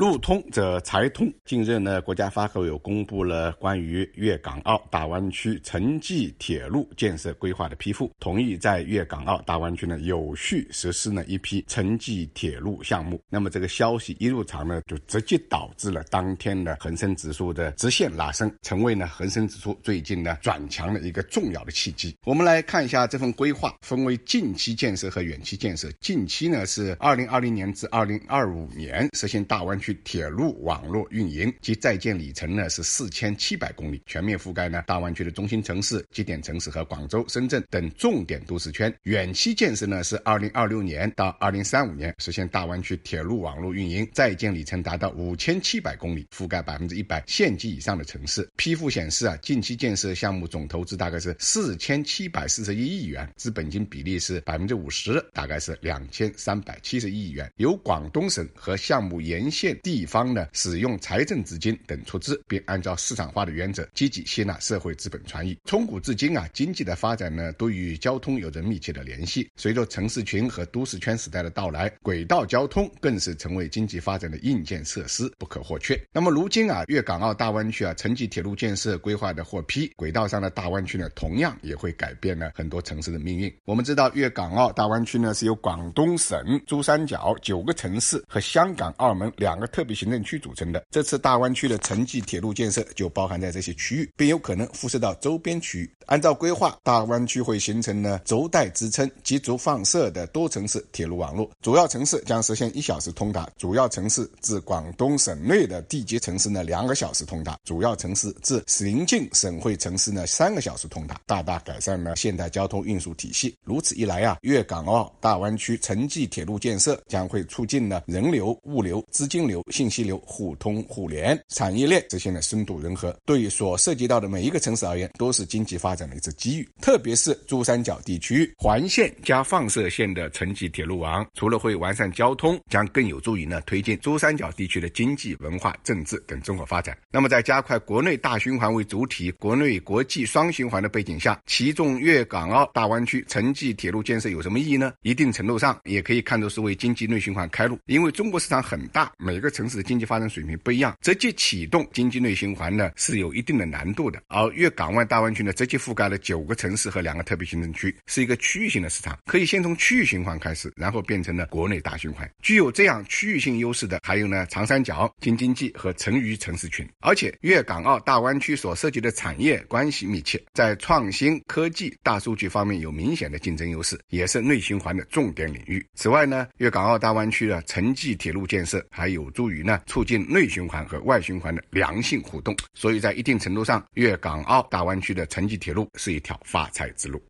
路通则财通。近日呢，国家发改委公布了关于粤港澳大湾区城际铁路建设规划的批复，同意在粤港澳大湾区呢有序实施呢一批城际铁路项目。那么这个消息一入场呢，就直接导致了当天的恒生指数的直线拉升，成为呢恒生指数最近呢转强的一个重要的契机。我们来看一下这份规划，分为近期建设和远期建设。近期呢是二零二零年至二零二五年实现大湾区。铁路网络运营及在建里程呢是四千七百公里，全面覆盖呢大湾区的中心城市、基点城市和广州、深圳等重点都市圈。远期建设呢是二零二六年到二零三五年实现大湾区铁路网络运营，在建里程达到五千七百公里，覆盖百分之一百县级以上的城市。批复显示啊，近期建设项目总投资大概是四千七百四十一亿元，资本金比例是百分之五十，大概是两千三百七十亿元，由广东省和项目沿线。地方呢，使用财政资金等出资，并按照市场化的原则，积极吸纳社会资本参与。从古至今啊，经济的发展呢，都与交通有着密切的联系。随着城市群和都市圈时代的到来，轨道交通更是成为经济发展的硬件设施，不可或缺。那么如今啊，粤港澳大湾区啊，城际铁路建设规划的获批，轨道上的大湾区呢，同样也会改变了很多城市的命运。我们知道，粤港澳大湾区呢，是由广东省、珠三角九个城市和香港、澳门两个。特别行政区组成的这次大湾区的城际铁路建设就包含在这些区域，并有可能辐射到周边区域。按照规划，大湾区会形成呢轴带支撑、集足放射的多城市铁路网络。主要城市将实现一小时通达，主要城市至广东省内的地级城市呢两个小时通达，主要城市至邻近省会城市呢三个小时通达，大大改善了现代交通运输体系。如此一来啊，粤港澳大湾区城际铁路建设将会促进呢人流、物流、资金流。信息流互通互联，产业链实现了深度融合，对于所涉及到的每一个城市而言，都是经济发展的一次机遇。特别是珠三角地区环线加放射线的城际铁路网，除了会完善交通，将更有助于呢推进珠三角地区的经济、文化、政治等综合发展。那么，在加快国内大循环为主体、国内国际双循环的背景下，其中粤港澳大湾区城际铁路建设有什么意义呢？一定程度上也可以看作是为经济内循环开路，因为中国市场很大，每个。城市的经济发展水平不一样，直接启动经济内循环呢是有一定的难度的。而粤港澳大湾区呢，直接覆盖了九个城市和两个特别行政区，是一个区域性的市场，可以先从区域循环开始，然后变成了国内大循环。具有这样区域性优势的，还有呢长三角、京津冀和成渝城市群。而且粤港澳大湾区所涉及的产业关系密切，在创新科技、大数据方面有明显的竞争优势，也是内循环的重点领域。此外呢，粤港澳大湾区的城际铁路建设还有助于呢促进内循环和外循环的良性互动，所以在一定程度上，粤港澳大湾区的城际铁路是一条发财之路。